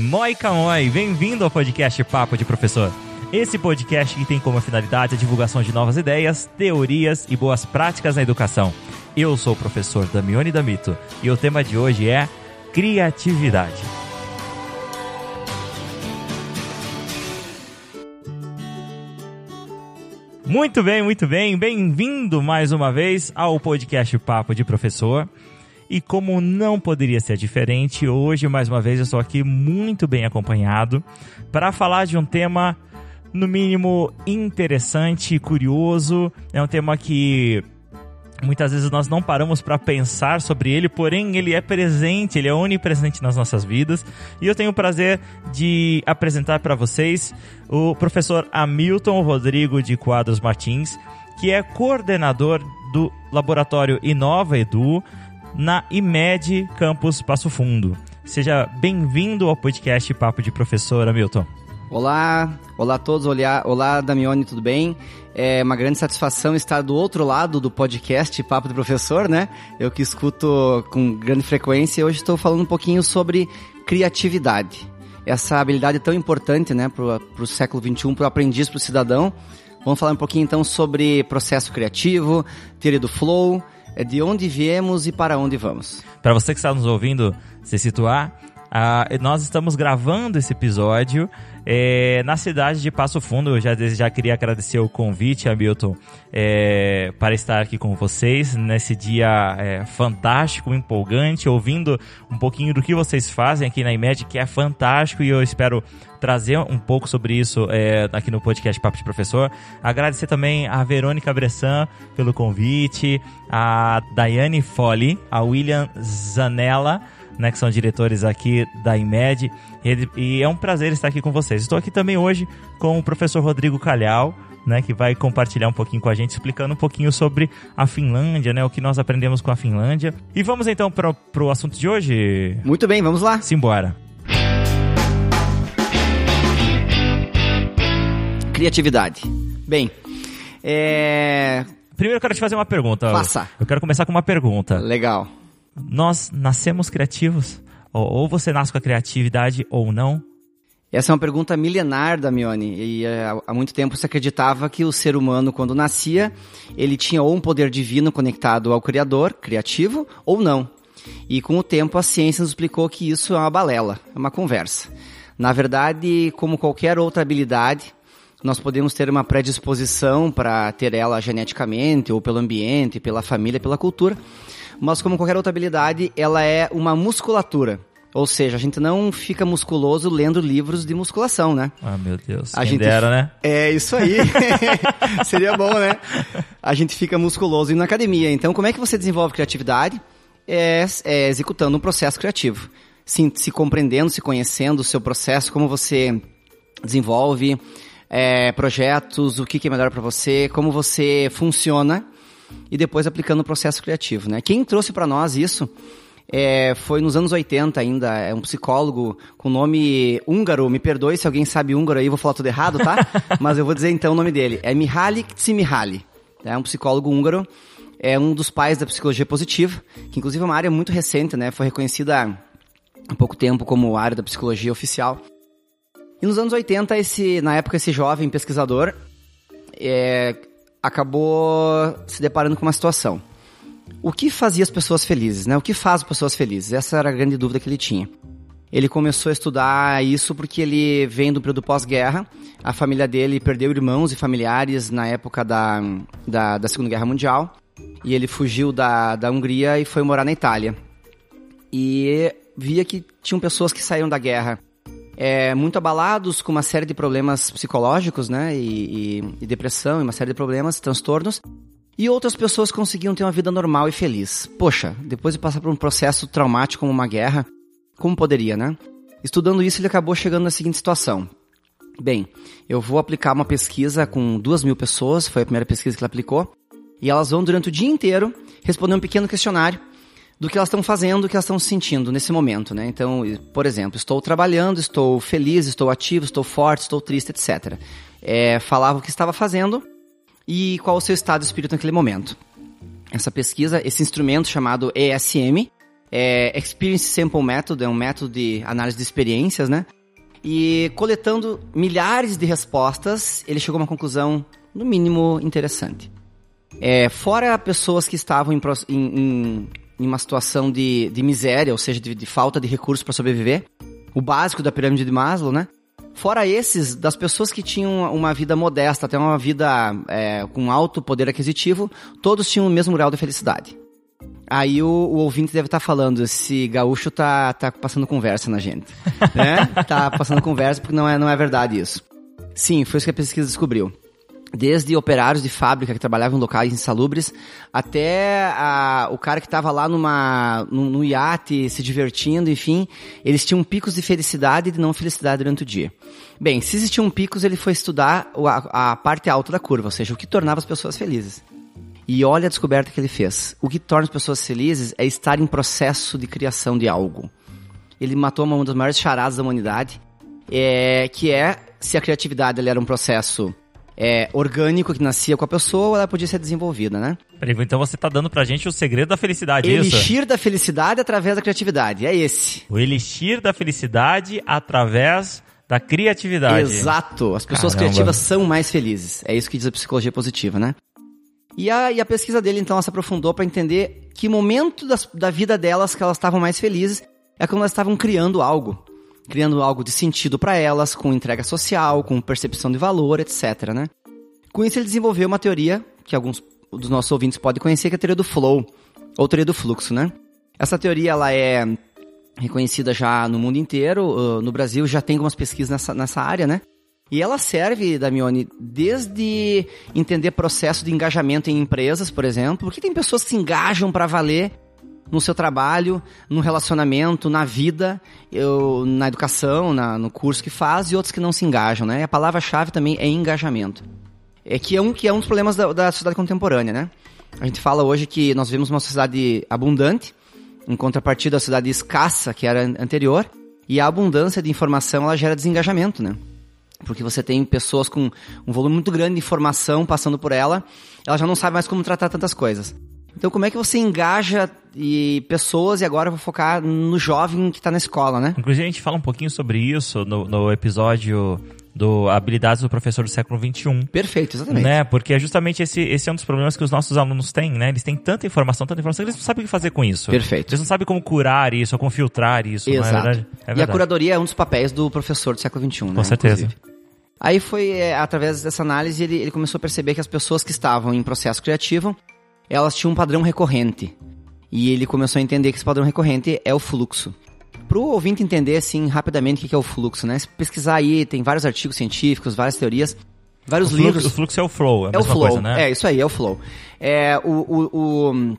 Moi, bem-vindo ao podcast Papo de Professor. Esse podcast que tem como finalidade a divulgação de novas ideias, teorias e boas práticas na educação. Eu sou o professor Damione Damito e o tema de hoje é criatividade. Muito bem, muito bem. Bem-vindo mais uma vez ao podcast Papo de Professor. E como não poderia ser diferente, hoje mais uma vez eu estou aqui muito bem acompanhado para falar de um tema no mínimo interessante, curioso. É um tema que muitas vezes nós não paramos para pensar sobre ele, porém ele é presente, ele é onipresente nas nossas vidas. E eu tenho o prazer de apresentar para vocês o professor Hamilton Rodrigo de Quadros Martins, que é coordenador do laboratório Inova Edu na IMED Campus Passo Fundo. Seja bem-vindo ao podcast Papo de Professor, Hamilton. Olá, olá a todos, olá, olá Damione, tudo bem? É uma grande satisfação estar do outro lado do podcast Papo de Professor, né? Eu que escuto com grande frequência, hoje estou falando um pouquinho sobre criatividade. Essa habilidade tão importante, né, para o século XXI, para o aprendiz, para o cidadão. Vamos falar um pouquinho então sobre processo criativo, teoria do flow, é de onde viemos e para onde vamos. Para você que está nos ouvindo se situar, uh, nós estamos gravando esse episódio é, na cidade de Passo Fundo. Eu já, já queria agradecer o convite, Hamilton, é, para estar aqui com vocês nesse dia é, fantástico, empolgante, ouvindo um pouquinho do que vocês fazem aqui na IMED, que é fantástico e eu espero trazer um pouco sobre isso é, aqui no podcast Papo de Professor. Agradecer também a Verônica Bressan pelo convite, a Daiane Folli, a William Zanella, né, que são diretores aqui da IMED. E, e é um prazer estar aqui com vocês. Estou aqui também hoje com o professor Rodrigo Calhau, né, que vai compartilhar um pouquinho com a gente, explicando um pouquinho sobre a Finlândia, né, o que nós aprendemos com a Finlândia. E vamos então para o assunto de hoje? Muito bem, vamos lá. Simbora. Criatividade. Bem, é... Primeiro eu quero te fazer uma pergunta. Faça. Eu quero começar com uma pergunta. Legal. Nós nascemos criativos? Ou você nasce com a criatividade ou não? Essa é uma pergunta milenar, Damione. E é, há muito tempo se acreditava que o ser humano, quando nascia, ele tinha ou um poder divino conectado ao Criador, criativo, ou não. E com o tempo a ciência nos explicou que isso é uma balela, é uma conversa. Na verdade, como qualquer outra habilidade, nós podemos ter uma predisposição para ter ela geneticamente, ou pelo ambiente, pela família, pela cultura, mas como qualquer outra habilidade, ela é uma musculatura. Ou seja, a gente não fica musculoso lendo livros de musculação, né? Ah, meu Deus. A Quem gente dera, né? É isso aí. Seria bom, né? A gente fica musculoso indo na academia. Então, como é que você desenvolve criatividade? É, é executando um processo criativo. Se, se compreendendo, se conhecendo o seu processo, como você desenvolve é, projetos, o que, que é melhor para você, como você funciona e depois aplicando o processo criativo. Né? Quem trouxe para nós isso é, foi nos anos 80 ainda, é um psicólogo com nome húngaro, me perdoe se alguém sabe húngaro aí, vou falar tudo errado, tá? Mas eu vou dizer então o nome dele, é Mihaly Csikszentmihalyi, é um psicólogo húngaro, é um dos pais da psicologia positiva, que inclusive é uma área muito recente, né? Foi reconhecida há pouco tempo como área da psicologia oficial. E nos anos 80, esse, na época, esse jovem pesquisador é, acabou se deparando com uma situação. O que fazia as pessoas felizes, né? O que faz as pessoas felizes? Essa era a grande dúvida que ele tinha. Ele começou a estudar isso porque ele vem do período pós-guerra. A família dele perdeu irmãos e familiares na época da, da, da Segunda Guerra Mundial. E ele fugiu da, da Hungria e foi morar na Itália. E via que tinham pessoas que saíram da guerra é, muito abalados com uma série de problemas psicológicos, né? E, e, e depressão, e uma série de problemas, transtornos. E outras pessoas conseguiam ter uma vida normal e feliz. Poxa, depois de passar por um processo traumático como uma guerra, como poderia, né? Estudando isso, ele acabou chegando na seguinte situação. Bem, eu vou aplicar uma pesquisa com duas mil pessoas, foi a primeira pesquisa que ele aplicou, e elas vão durante o dia inteiro responder um pequeno questionário do que elas estão fazendo, do que elas estão sentindo nesse momento, né? Então, por exemplo, estou trabalhando, estou feliz, estou ativo, estou forte, estou triste, etc. É, falava o que estava fazendo e qual o seu estado de espírito naquele momento. Essa pesquisa, esse instrumento chamado ESM, é Experience Sample Method, é um método de análise de experiências, né? E coletando milhares de respostas, ele chegou a uma conclusão, no mínimo, interessante. É, fora pessoas que estavam em, em, em uma situação de, de, miséria, ou seja, de, de falta de recursos para sobreviver, o básico da pirâmide de Maslow, né? Fora esses, das pessoas que tinham uma vida modesta, até uma vida é, com alto poder aquisitivo, todos tinham o mesmo grau de felicidade. Aí o, o, ouvinte deve estar tá falando, esse gaúcho tá, tá passando conversa na gente. né? Tá passando conversa porque não é, não é verdade isso. Sim, foi isso que a pesquisa descobriu. Desde operários de fábrica que trabalhavam em locais insalubres, até a, o cara que estava lá numa, num, num iate se divertindo, enfim, eles tinham picos de felicidade e de não felicidade durante o dia. Bem, se existiam picos, ele foi estudar a, a parte alta da curva, ou seja, o que tornava as pessoas felizes. E olha a descoberta que ele fez. O que torna as pessoas felizes é estar em processo de criação de algo. Ele matou uma das maiores charadas da humanidade, é, que é se a criatividade era um processo é, orgânico que nascia com a pessoa ela podia ser desenvolvida, né? Peraí, então você está dando pra gente o segredo da felicidade, elixir isso? da felicidade através da criatividade, é esse. O elixir da felicidade através da criatividade. Exato. As pessoas Caramba. criativas são mais felizes. É isso que diz a psicologia positiva, né? E a, e a pesquisa dele, então, ela se aprofundou para entender que momento das, da vida delas que elas estavam mais felizes é quando elas estavam criando algo. Criando algo de sentido para elas, com entrega social, com percepção de valor, etc, né? Com isso, ele desenvolveu uma teoria que alguns dos nossos ouvintes podem conhecer, que é a teoria do flow, ou teoria do fluxo, né? Essa teoria, ela é reconhecida já no mundo inteiro, no Brasil já tem algumas pesquisas nessa, nessa área, né? E ela serve, Damione, desde entender processo de engajamento em empresas, por exemplo, porque tem pessoas que se engajam para valer no seu trabalho, no relacionamento, na vida, eu, na educação, na, no curso que faz, e outros que não se engajam, né? E a palavra-chave também é engajamento. É que é um, que é um dos problemas da, da sociedade contemporânea, né? A gente fala hoje que nós vivemos uma sociedade abundante, em contrapartida da sociedade escassa, que era anterior, e a abundância de informação, ela gera desengajamento, né? porque você tem pessoas com um volume muito grande de informação passando por ela, ela já não sabe mais como tratar tantas coisas. Então, como é que você engaja e pessoas e agora eu vou focar no jovem que está na escola, né? Inclusive, a gente fala um pouquinho sobre isso no, no episódio do Habilidades do Professor do Século XXI. Perfeito, exatamente. Né? Porque é justamente esse, esse é um dos problemas que os nossos alunos têm, né? Eles têm tanta informação, tanta informação, que eles não sabem o que fazer com isso. Perfeito. Eles não sabem como curar isso, ou como filtrar isso, Exato. não é verdade? É verdade. E a curadoria é um dos papéis do professor do século XXI, Com né? certeza. Inclusive. Aí foi, é, através dessa análise, ele, ele começou a perceber que as pessoas que estavam em processo criativo, elas tinham um padrão recorrente. E ele começou a entender que esse padrão recorrente é o fluxo. Para o ouvinte entender, assim, rapidamente o que é o fluxo, né? Se pesquisar aí, tem vários artigos científicos, várias teorias, vários o livros. Fluxo, o fluxo é o flow, é, é o flow, coisa, né? É, isso aí, é o flow. É, o, o, o,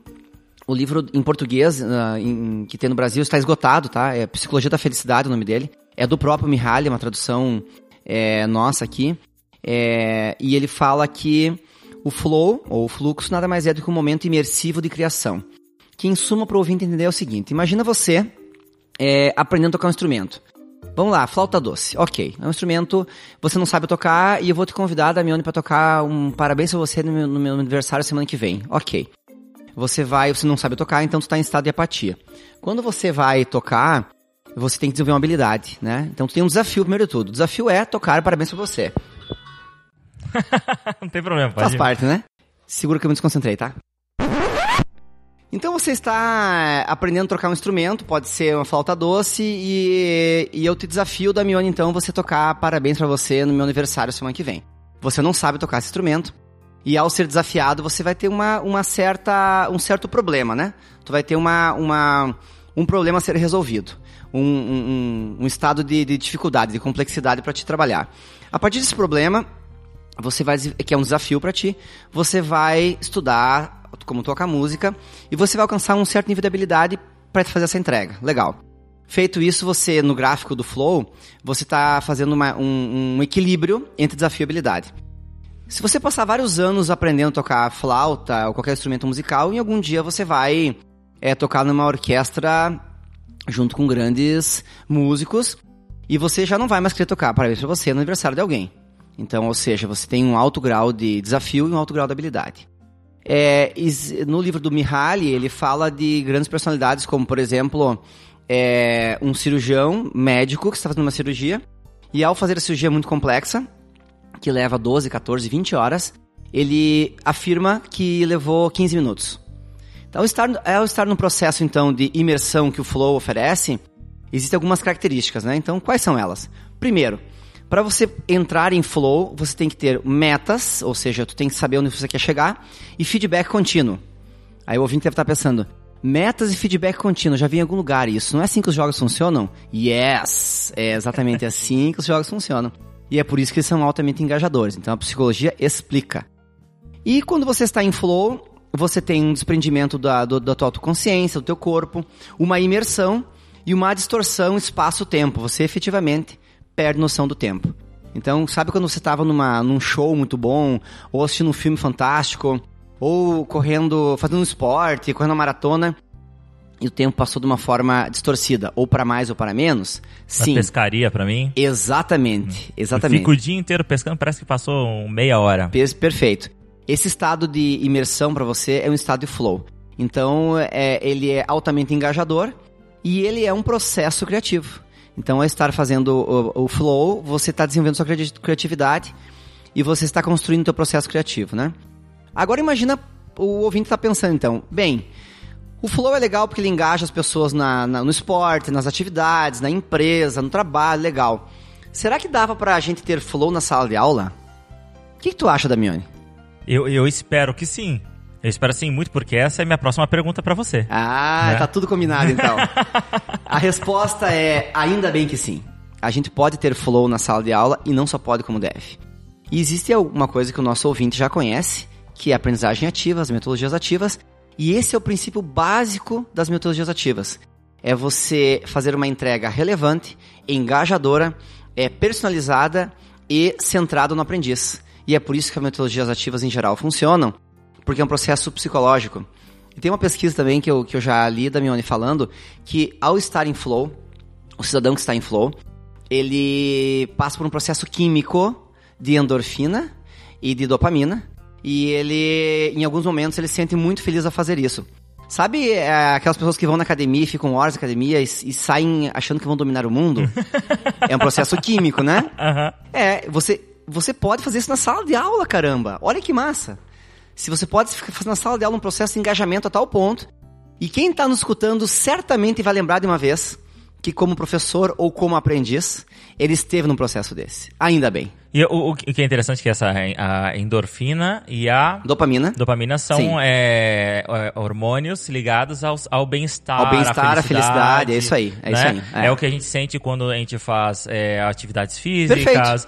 o livro em português uh, em, que tem no Brasil está esgotado, tá? É Psicologia da Felicidade o nome dele. É do próprio Mihaly, uma tradução é, nossa aqui. É, e ele fala que o flow, ou fluxo, nada mais é do que um momento imersivo de criação. Que, em suma, para o ouvinte entender é o seguinte: imagina você é, aprendendo a tocar um instrumento. Vamos lá, flauta doce. Ok, é um instrumento, você não sabe tocar e eu vou te convidar, Damione, para tocar um parabéns pra você no meu, no meu aniversário semana que vem. Ok. Você vai, você não sabe tocar, então tu está em estado de apatia. Quando você vai tocar, você tem que desenvolver uma habilidade, né? Então tu tem um desafio primeiro de tudo. O desafio é tocar parabéns pra você. não tem problema, pode Faz parte, né? Segura que eu me desconcentrei, tá? Então você está aprendendo a tocar um instrumento, pode ser uma flauta doce, e, e eu te desafio, Damione, então, você tocar parabéns para você no meu aniversário semana que vem. Você não sabe tocar esse instrumento, e ao ser desafiado, você vai ter uma, uma certa, um certo problema, né? Tu vai ter uma, uma, um problema a ser resolvido um, um, um estado de, de, dificuldade, de complexidade para te trabalhar. A partir desse problema, você vai que é um desafio para ti, você vai estudar como tocar música e você vai alcançar um certo nível de habilidade para fazer essa entrega. Legal. Feito isso, você no gráfico do flow, você está fazendo uma, um, um equilíbrio entre desafio e habilidade. Se você passar vários anos aprendendo a tocar flauta ou qualquer instrumento musical, em algum dia você vai é, tocar numa orquestra junto com grandes músicos, e você já não vai mais querer tocar parabéns para você no aniversário de alguém. Então, ou seja, você tem um alto grau de desafio e um alto grau de habilidade. É, no livro do Mihaly, ele fala de grandes personalidades, como, por exemplo, é, um cirurgião médico que está fazendo uma cirurgia, e ao fazer a cirurgia muito complexa, que leva 12, 14, 20 horas, ele afirma que levou 15 minutos. Então, estar, ao estar no processo então de imersão que o Flow oferece, existem algumas características, né? Então, quais são elas? Primeiro, para você entrar em Flow, você tem que ter metas, ou seja, tu tem que saber onde você quer chegar, e feedback contínuo. Aí o ouvinte deve estar pensando, metas e feedback contínuo, já vi em algum lugar isso. Não é assim que os jogos funcionam? Yes! É exatamente assim que os jogos funcionam. E é por isso que eles são altamente engajadores. Então a psicologia explica. E quando você está em flow, você tem um desprendimento da, do, da tua autoconsciência, do teu corpo, uma imersão e uma distorção espaço-tempo. Você efetivamente perde noção do tempo. Então, sabe quando você estava num show muito bom, ou assistindo um filme fantástico, ou correndo, fazendo um esporte, correndo uma maratona, e o tempo passou de uma forma distorcida, ou para mais ou para menos? Sim. A pescaria para mim? Exatamente, exatamente. Eu fico o dia inteiro pescando, parece que passou meia hora. Perfeito. Esse estado de imersão para você é um estado de flow. Então, é, ele é altamente engajador e ele é um processo criativo. Então, ao estar fazendo o, o flow, você está desenvolvendo sua criatividade e você está construindo o seu processo criativo, né? Agora, imagina o ouvinte está pensando, então, bem, o flow é legal porque ele engaja as pessoas na, na, no esporte, nas atividades, na empresa, no trabalho, legal. Será que dava para a gente ter flow na sala de aula? O que, que tu acha, Damione? Eu, eu espero que sim. Eu espero sim muito, porque essa é a minha próxima pergunta para você. Ah, né? tá tudo combinado então. a resposta é ainda bem que sim. A gente pode ter flow na sala de aula e não só pode como deve. E existe alguma coisa que o nosso ouvinte já conhece, que é a aprendizagem ativa, as metodologias ativas, e esse é o princípio básico das metodologias ativas. É você fazer uma entrega relevante, engajadora, é personalizada e centrada no aprendiz. E é por isso que as metodologias ativas em geral funcionam, porque é um processo psicológico. E tem uma pesquisa também que eu, que eu já li da Mione falando que ao estar em flow, o cidadão que está em flow, ele passa por um processo químico de endorfina e de dopamina, e ele, em alguns momentos, ele se sente muito feliz a fazer isso. Sabe é, aquelas pessoas que vão na academia e ficam horas na academia e, e saem achando que vão dominar o mundo? é um processo químico, né? Uhum. É, você você pode fazer isso na sala de aula, caramba. Olha que massa. Se você pode fazer na sala de aula um processo de engajamento a tal ponto. E quem está nos escutando certamente vai lembrar de uma vez que, como professor ou como aprendiz, ele esteve num processo desse. Ainda bem. E o, o, que é interessante é que essa a endorfina e a dopamina, dopamina são é, é, hormônios ligados ao, ao bem-estar, ao bem-estar, à felicidade, é isso aí, é né? isso aí. É. é. o que a gente sente quando a gente faz é, atividades físicas,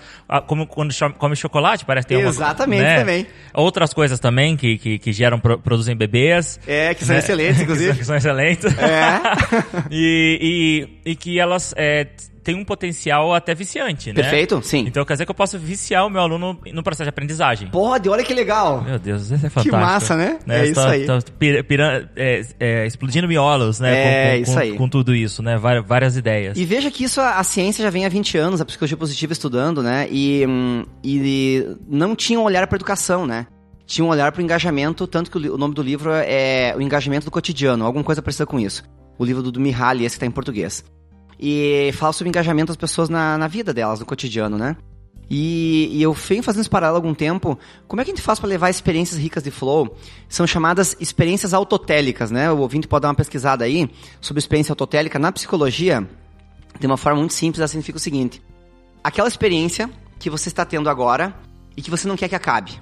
como quando come chocolate, parece ter Exatamente uma, né? também. Outras coisas também que, que, que geram produzem bebês. É, que são né? excelentes, inclusive. que são excelentes. É. e, e, e que elas é, tem um potencial até viciante, né? Perfeito, sim. Então quer dizer que eu posso viciar o meu aluno no processo de aprendizagem. Pode, olha que legal. Meu Deus, isso é fantástico. Que massa, né? né? É isso tô, aí. Pira, pira, é, é, explodindo miolos, né? É, com, com, isso com, aí. Com tudo isso, né? Várias, várias ideias. E veja que isso a, a, ciência já vem há 20 anos, a psicologia positiva estudando, né? E, hum, e não tinha um olhar para educação, né? Tinha um olhar para o engajamento, tanto que o, o, nome do livro é O Engajamento do Cotidiano, alguma coisa parecida com isso. O livro do, do Mihaly, esse que está em português e fala sobre engajamento das pessoas na, na vida delas, no cotidiano, né? E, e, eu venho fazendo esse paralelo há algum tempo. Como é que a gente faz para levar experiências ricas de flow? São chamadas experiências autotélicas, né? O ouvinte pode dar uma pesquisada aí sobre experiência autotélica. Na psicologia, tem uma forma muito simples, ela significa o seguinte: aquela experiência que você está tendo agora e que você não quer que acabe.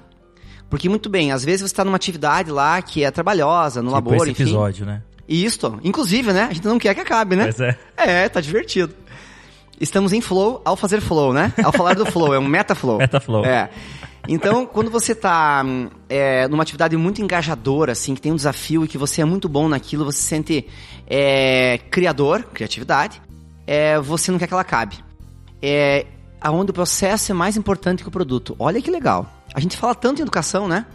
Porque, muito bem, às vezes você está numa atividade lá que é trabalhosa, no tipo labor, esse enfim. episódio, né? Isto, inclusive, né? A gente não quer que acabe, né? Pois é. É, tá divertido. Estamos em flow ao fazer flow, né? Ao falar do flow, é um meta-flow. Meta-flow. É. Então, quando você tá é, numa atividade muito engajadora, assim, que tem um desafio e que você é muito bom naquilo, você se sente é, criador, criatividade, é, você não quer que ela acabe. É aonde o processo é mais importante que o produto. Olha que legal. A gente fala tanto em educação, né?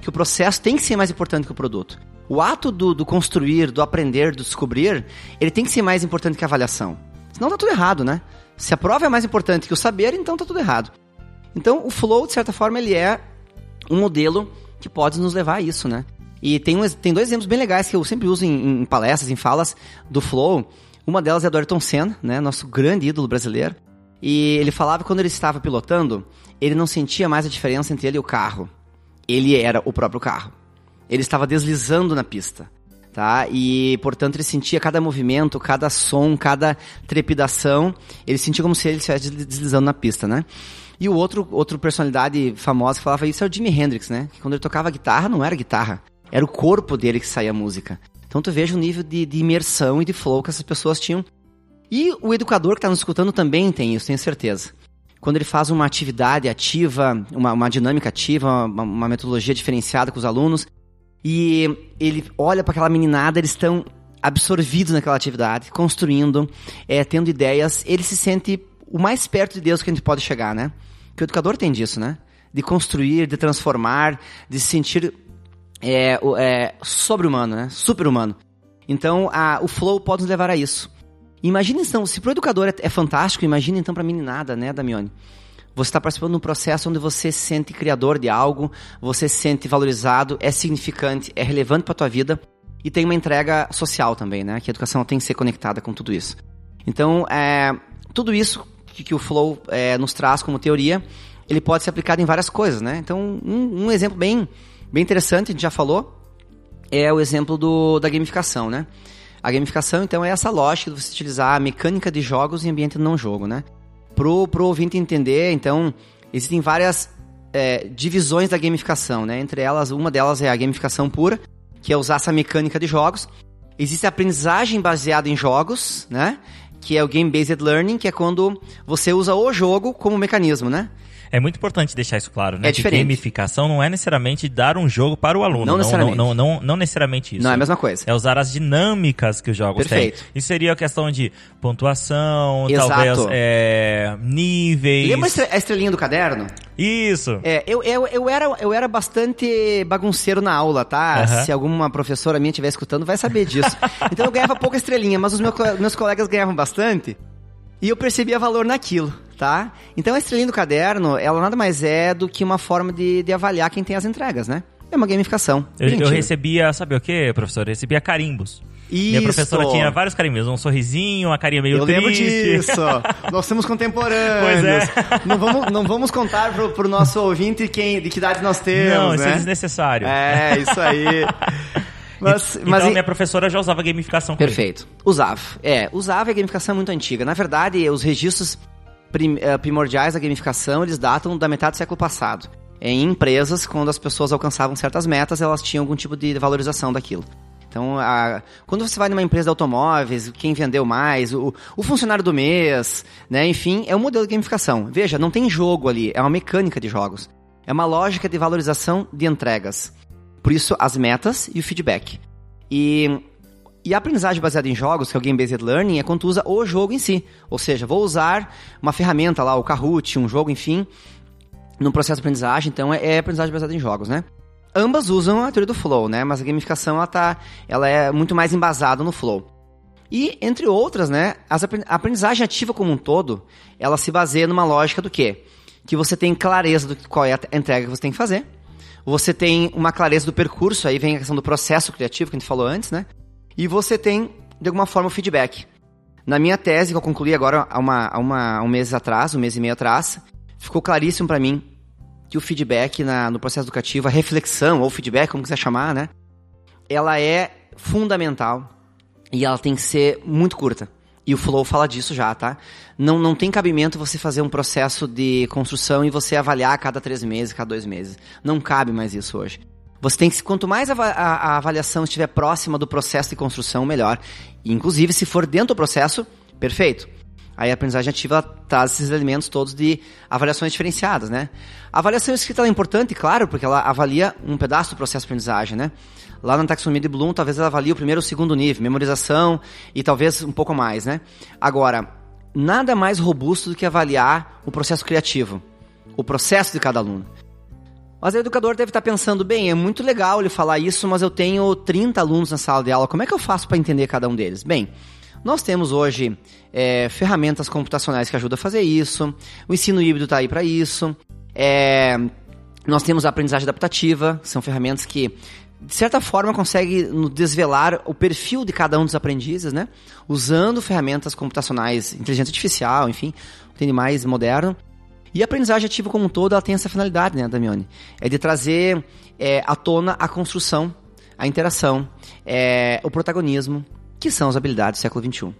Que o processo tem que ser mais importante que o produto. O ato do, do, construir, do aprender, do descobrir, ele tem que ser mais importante que a avaliação. Senão tá tudo errado, né? Se a prova é mais importante que o saber, então tá tudo errado. Então, o flow, de certa forma, ele é um modelo que pode nos levar a isso, né? E tem, um, tem dois exemplos bem legais que eu sempre uso em, em palestras, em falas do Flow. Uma delas é do Ayrton Senna, né? Nosso grande ídolo brasileiro. E ele falava que quando ele estava pilotando, ele não sentia mais a diferença entre ele e o carro. Ele era o próprio carro. Ele estava deslizando na pista tá? E, portanto, ele sentia cada movimento, cada som, cada trepidação, ele sentia como se ele estivesse deslizando na pista, né? E o outro, outro personalidade famosa que falava isso é o Jimi Hendrix, né? Que quando ele tocava guitarra, não era guitarra, era o corpo dele que saía a música. Então tu veja o nível de, de imersão e de flow que essas pessoas tinham. E o educador que está nos escutando também tem isso, tenho certeza. Quando ele faz uma atividade ativa, uma, uma dinâmica ativa, uma, uma metodologia diferenciada com os alunos, e ele olha para aquela meninada, eles estão absorvidos naquela atividade, construindo, é, tendo ideias. Ele se sente o mais perto de Deus que a gente pode chegar, né? Que o educador tem disso, né? De construir, de transformar, de se sentir é, é, sobre-humano, né? Super-humano. Então, a, o flow pode nos levar a isso. Imagina então, se para o educador é, é fantástico, imagina então para a meninada, né, Damione? Você está participando de um processo onde você se sente criador de algo, você se sente valorizado, é significante, é relevante para a tua vida e tem uma entrega social também, né? Que a educação tem que ser conectada com tudo isso. Então, é, tudo isso que, que o Flow é, nos traz como teoria, ele pode ser aplicado em várias coisas, né? Então, um, um exemplo bem, bem interessante, a gente já falou, é o exemplo do, da gamificação, né? A gamificação, então, é essa lógica de você utilizar a mecânica de jogos em ambiente não jogo, né? Pro, pro ouvinte entender, então, existem várias é, divisões da gamificação, né? Entre elas, uma delas é a gamificação pura, que é usar essa mecânica de jogos. Existe a aprendizagem baseada em jogos, né? Que é o Game Based Learning, que é quando você usa o jogo como mecanismo, né? É muito importante deixar isso claro, né? É diferente. Que gamificação não é necessariamente dar um jogo para o aluno. Não, necessariamente. Não, não, não, não, necessariamente isso. Não é a mesma coisa. É usar as dinâmicas que os jogos Perfeito. têm. Isso seria a questão de pontuação, Exato. talvez é, níveis. Lembra a estrelinha do caderno? Isso. É, eu, eu, eu, era, eu era bastante bagunceiro na aula, tá? Aham. Se alguma professora minha estiver escutando, vai saber disso. então eu ganhava pouca estrelinha, mas os meus, meus colegas ganhavam bastante. E eu percebia valor naquilo, tá? Então a estrelinha do caderno, ela nada mais é do que uma forma de, de avaliar quem tem as entregas, né? É uma gamificação. Eu, eu recebia, sabe o que, professor? Eu recebia carimbos. Minha Isso. professora tinha vários carimbos, um sorrisinho, uma carinha meio Eu triste. lembro disso. Nós somos contemporâneos. Pois é. Não vamos, não vamos contar pro, pro nosso ouvinte quem, de que idade nós temos, Não, isso né? é desnecessário. É, isso aí. Mas, então mas minha professora já usava gamificação com Perfeito. Usava. É, usava a gamificação é muito antiga. Na verdade, os registros prim- eh, primordiais da gamificação, eles datam da metade do século passado. Em empresas, quando as pessoas alcançavam certas metas, elas tinham algum tipo de valorização daquilo. Então, a- quando você vai numa empresa de automóveis, quem vendeu mais, o, o funcionário do mês, né? Enfim, é um modelo de gamificação. Veja, não tem jogo ali, é uma mecânica de jogos. É uma lógica de valorização de entregas. Por isso, as metas e o feedback. E, e a aprendizagem baseada em jogos, que é o Game Based Learning, é quando usa o jogo em si. Ou seja, vou usar uma ferramenta lá, o Kahoot, um jogo, enfim, no processo de aprendizagem. Então, é, é aprendizagem baseada em jogos, né? Ambas usam a teoria do flow, né? Mas a gamificação, ela, tá, ela é muito mais embasada no flow. E, entre outras, né, as a aprendizagem ativa como um todo, ela se baseia numa lógica do quê? Que você tem clareza do qual é a entrega que você tem que fazer. Você tem uma clareza do percurso, aí vem a questão do processo criativo que a gente falou antes, né? E você tem, de alguma forma, o feedback. Na minha tese, que eu concluí agora há, uma, há uma, um mês atrás, um mês e meio atrás, ficou claríssimo para mim que o feedback na- no processo educativo, a reflexão, ou feedback, como quiser chamar, né? Ela é fundamental e ela tem que ser muito curta. E o Flow fala disso já, tá? Não, não tem cabimento você fazer um processo de construção e você avaliar a cada três meses, cada dois meses. Não cabe mais isso hoje. Você tem que, quanto mais a, a- a avaliação estiver próxima do processo de construção, melhor. Inclusive, se for dentro do processo, perfeito. Aí a aprendizagem ativa traz esses elementos todos de avaliações diferenciadas, né? A avaliação escrita é importante, claro, porque ela avalia um pedaço do processo de aprendizagem, né? Lá na taxonomia de Bloom, talvez ela avalie o primeiro ou o segundo nível, memorização e talvez um pouco mais, né? Agora, nada mais robusto do que avaliar o processo criativo, o processo de cada aluno. Mas o educador deve estar pensando, bem, é muito legal ele falar isso, mas eu tenho 30 alunos na sala de aula, como é que eu faço para entender cada um deles? Bem, nós temos hoje é, ferramentas computacionais que ajudam a fazer isso, o ensino híbrido está aí para isso, é, Nós temos a aprendizagem adaptativa, são ferramentas que, de certa forma, conseguem desvelar o perfil de cada um dos aprendizes, né? Usando ferramentas computacionais, inteligência artificial, enfim, o que tem mais moderno. E a aprendizagem ativa como um todo, ela tem essa finalidade, né, Damione? É de trazer é, à tona a construção, a interação, é, o protagonismo, que são as habilidades do século XXI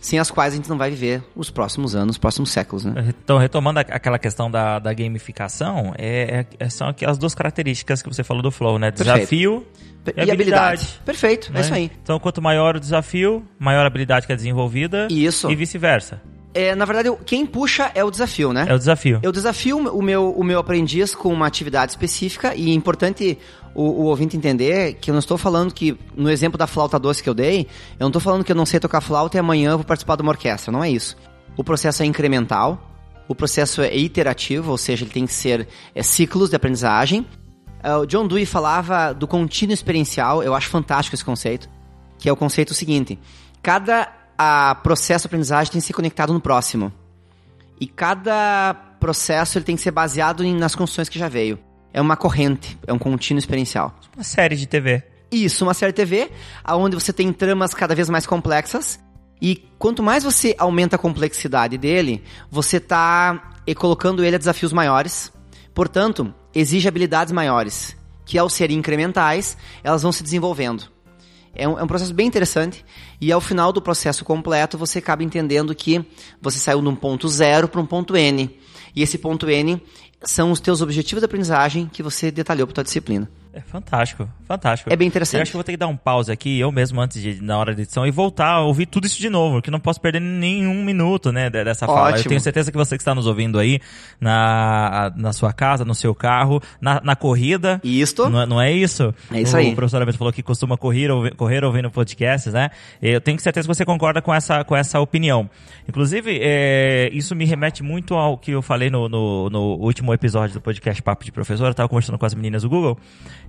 sem as quais a gente não vai viver os próximos anos, os próximos séculos, né? Então, retomando aquela questão da, da gamificação, é, é, são aquelas duas características que você falou do Flow, né? Desafio e, e habilidade. habilidade. Perfeito, é né? é isso aí. Então, quanto maior o desafio, maior a habilidade que é desenvolvida. Isso. E vice-versa. É, na verdade, quem puxa é o desafio, né? É o desafio. Eu desafio o meu, o meu aprendiz com uma atividade específica e é importante o, o, ouvinte entender que eu não estou falando que, no exemplo da flauta doce que eu dei, eu não estou falando que eu não sei tocar flauta e amanhã eu vou participar de uma orquestra. Não é isso. O processo é incremental, o processo é iterativo, ou seja, ele tem que ser é, ciclos de aprendizagem. Uh, o John Dewey falava do contínuo experiencial, eu acho fantástico esse conceito, que é o conceito seguinte: cada a processo de aprendizagem tem que ser conectado no próximo. E cada processo ele tem que ser baseado em, nas construções que já veio. É uma corrente, é um contínuo experiencial. Uma série de TV. Isso, uma série de TV, onde você tem tramas cada vez mais complexas. E quanto mais você aumenta a complexidade dele, você está colocando ele a desafios maiores. Portanto, exige habilidades maiores, que ao serem incrementais, elas vão se desenvolvendo. É um, é um, processo bem interessante e ao final do processo completo você acaba entendendo que você saiu de um ponto zero para um ponto N. E esse ponto N são os teus objetivos de aprendizagem que você detalhou para tua disciplina. É fantástico, fantástico. É bem interessante. Eu acho que vou ter que dar um pause aqui, eu mesmo, antes de, na hora da edição, e voltar a ouvir tudo isso de novo, porque não posso perder nenhum minuto, né, dessa Ótimo. fala. Eu tenho certeza que você que está nos ouvindo aí, na, na sua casa, no seu carro, na, na corrida. Isto. Não, não é isso? É isso o, aí. O professor Alberto falou que costuma correr, ouvi, correr ouvindo podcasts, né? Eu tenho certeza que você concorda com essa, com essa opinião. Inclusive, é, isso me remete muito ao que eu falei no, no, no último episódio do podcast Papo de Professor. Eu estava conversando com as meninas do Google,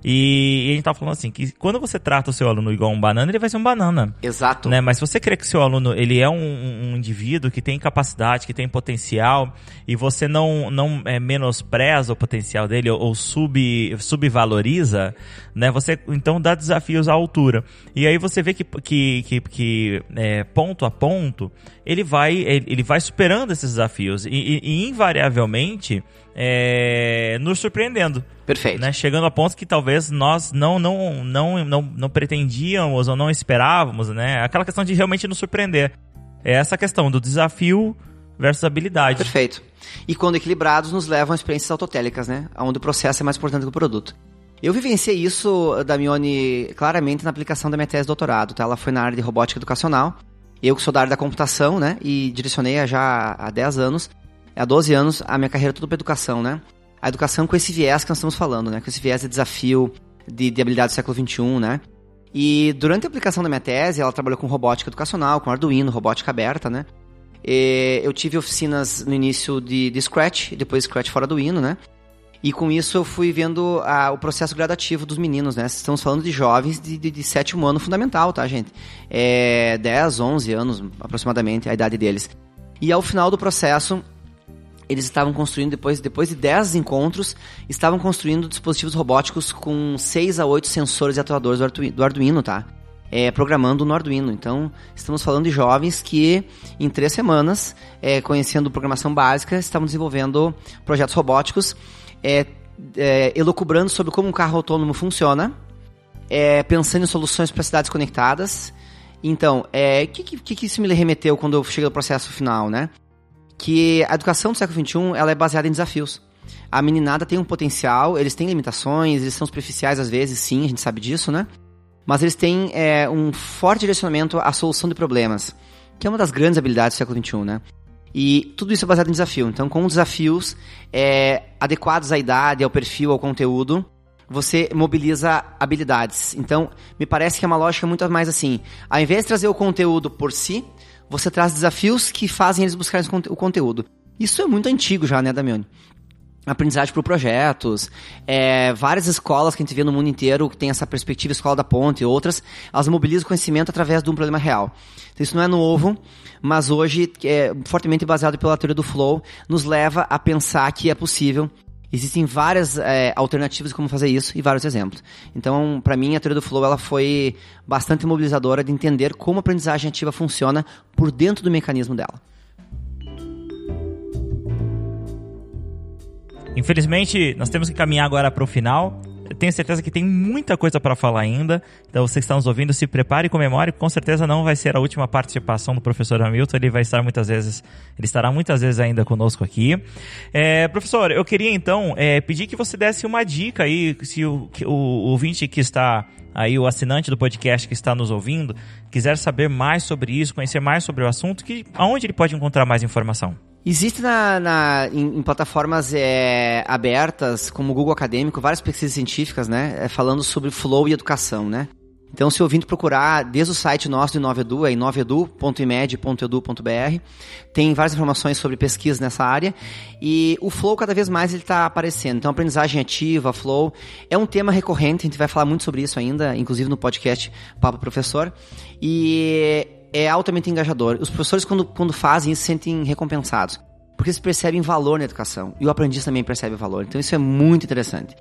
e gente tava falando assim, que quando você trata o seu aluno igual um banana, ele vai ser um banana. Exato. Né? Mas se você crê que o seu aluno ele é um, um indivíduo que tem capacidade, que tem potencial, e você não, não é, menospreza o potencial dele ou, ou sub, subvaloriza, né? Você então dá desafios à altura. E aí você vê que, que, que, que é, ponto a ponto, ele vai, ele vai superando esses desafios. E, e, e invariavelmente é, nos surpreendendo. Perfeito. Né? Chegando a ponto que talvez nós não, não, não, não, não pretendíamos ou não esperávamos, né? Aquela questão de realmente nos surpreender. É essa questão do desafio versus habilidade. Perfeito. E quando equilibrados, nos levam a experiências autotélicas, né? Onde o processo é mais importante que o produto. Eu vivenciei isso, Damione, claramente na aplicação da minha tese de doutorado, tá? Ela foi na área de robótica educacional. Eu que sou da área da computação, né? E direcionei já há 10 anos há 12 anos a minha carreira toda para educação, né? A educação com esse viés que nós estamos falando, né? Com esse viés de desafio, de, de habilidade do século XXI, né? E durante a aplicação da minha tese, ela trabalhou com robótica educacional, com Arduino, robótica aberta, né? E eu tive oficinas no início de, de Scratch, depois Scratch fora do Hino, né? E com isso eu fui vendo o processo gradativo dos meninos, né? Estamos falando de jovens de, de, de sétimo ano fundamental, tá, gente? É 10, 11 anos aproximadamente a idade deles. E ao final do processo, eles estavam construindo, depois, depois de 10 encontros, estavam construindo dispositivos robóticos com 6 a 8 sensores e atuadores do, Arduino, do Arduino tá? É, programando no Arduino. Então, estamos falando de jovens que, em três semanas, é, conhecendo programação básica, estavam desenvolvendo projetos robóticos, é, é, elucubrando sobre como um carro autônomo funciona, é, pensando em soluções para cidades conectadas. Então, o é, que, que, que isso me remeteu quando eu cheguei ao processo final, né? Que a educação do século XXI ela é baseada em desafios. A meninada tem um potencial, eles têm limitações, eles são superficiais às vezes, sim, a gente sabe disso, né? Mas eles têm é, um forte direcionamento à solução de problemas, que é uma das grandes habilidades do século XXI, né? E tudo isso é baseado em desafio. Então, com desafios é, adequados à idade, ao perfil, ao conteúdo, você mobiliza habilidades. Então, me parece que é uma lógica muito mais assim. Ao invés de trazer o conteúdo por si, você traz desafios que fazem eles buscarem o conteúdo. Isso é muito antigo já, né, Damione? aprendizagem por projetos, é, várias escolas que a gente vê no mundo inteiro que tem essa perspectiva, Escola da Ponte e outras, elas mobilizam conhecimento através de um problema real. Então isso não é novo, mas hoje, é fortemente baseado pela teoria do flow, nos leva a pensar que é possível Existem várias é, alternativas de como fazer isso e vários exemplos. Então, para mim, a teoria do flow ela foi bastante mobilizadora de entender como a aprendizagem ativa funciona por dentro do mecanismo dela. Infelizmente, nós temos que caminhar agora para o final. Tenho certeza que tem muita coisa para falar ainda. Então, você que está nos ouvindo, se prepare e comemore. Com certeza não vai ser a última participação do professor Hamilton. Ele vai estar muitas vezes, ele estará muitas vezes ainda conosco aqui. É, professor, eu queria então é, pedir que você desse uma dica aí, se o, o, o ouvinte que está aí, o assinante do podcast que está nos ouvindo, quiser saber mais sobre isso, conhecer mais sobre o assunto, que, aonde ele pode encontrar mais informação? Existe na, na em, em, plataformas é, abertas, como o Google Acadêmico, várias pesquisas científicas, né? É, falando sobre flow e educação, né? Então, se o ouvinte procurar desde o site nosso do InoveDu, é inovedu.imed.edu.br, tem várias informações sobre pesquisa nessa área. E o Flow, cada vez mais, ele está aparecendo. Então, aprendizagem ativa, Flow, é um tema recorrente, a gente vai falar muito sobre isso ainda, inclusive no podcast Papo Professor. E é altamente engajador. Os professores, quando, quando fazem isso, se sentem recompensados. Porque eles percebem valor na educação. E o aprendiz também percebe valor. Então isso é muito interessante.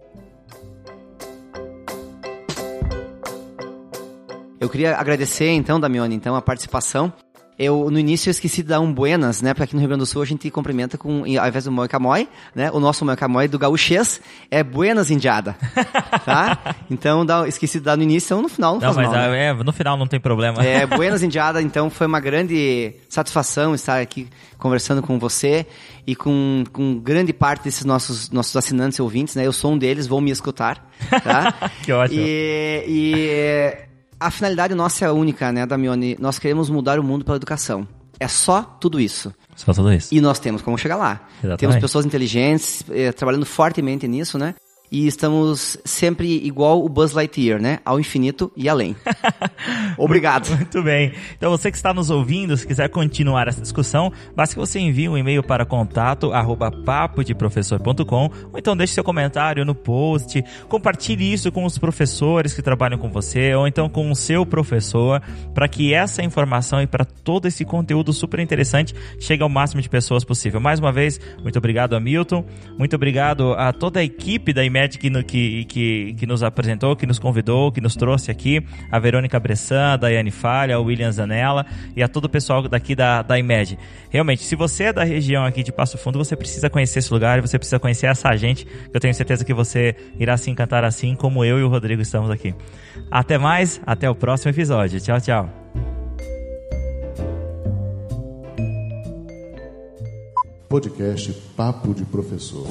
Eu queria agradecer, então, Damione, então, a participação. Eu, no início, eu esqueci de dar um buenas, né? Porque aqui no Rio Grande do Sul a gente cumprimenta com, ao invés do moi camoi, né? O nosso moi camoi do gaúchês é buenas indiada, tá? Então, dá, esqueci de dar no início, então no final não, não faz mas mal, né? é, no final não tem problema. É, buenas indiada, então foi uma grande satisfação estar aqui conversando com você e com, com grande parte desses nossos, nossos assinantes e ouvintes, né? Eu sou um deles, vou me escutar, tá? que ótimo. E, e a finalidade nossa é única, né, Damione? Nós queremos mudar o mundo pela educação. É só tudo isso. Só tudo isso. E nós temos como chegar lá. Exatamente. Temos pessoas inteligentes eh, trabalhando fortemente nisso, né? E estamos sempre igual o Buzz Lightyear, né? Ao infinito e além. Obrigado. Muito bem. Então você que está nos ouvindo, se quiser continuar essa discussão, basta que você envie um e-mail para contato arroba papodeprofessor.com ou então deixe seu comentário no post, compartilhe isso com os professores que trabalham com você ou então com o seu professor para que essa informação e para todo esse conteúdo super interessante chegue ao máximo de pessoas possível. Mais uma vez, muito obrigado a Milton, muito obrigado a toda a equipe da Que, que, que, que, nos apresentou, que nos convidou, que nos trouxe aqui, a Verônica Bressan, a Daiane Falha, a William Zanella e a todo o pessoal daqui da, da IMED. Realmente, se você é da região aqui de Passo Fundo, você precisa conhecer esse lugar, você precisa conhecer essa gente, que eu tenho certeza que você irá se encantar assim como eu e o Rodrigo estamos aqui. Até mais, até o próximo episódio. Tchau, tchau. Podcast Papo de Professor.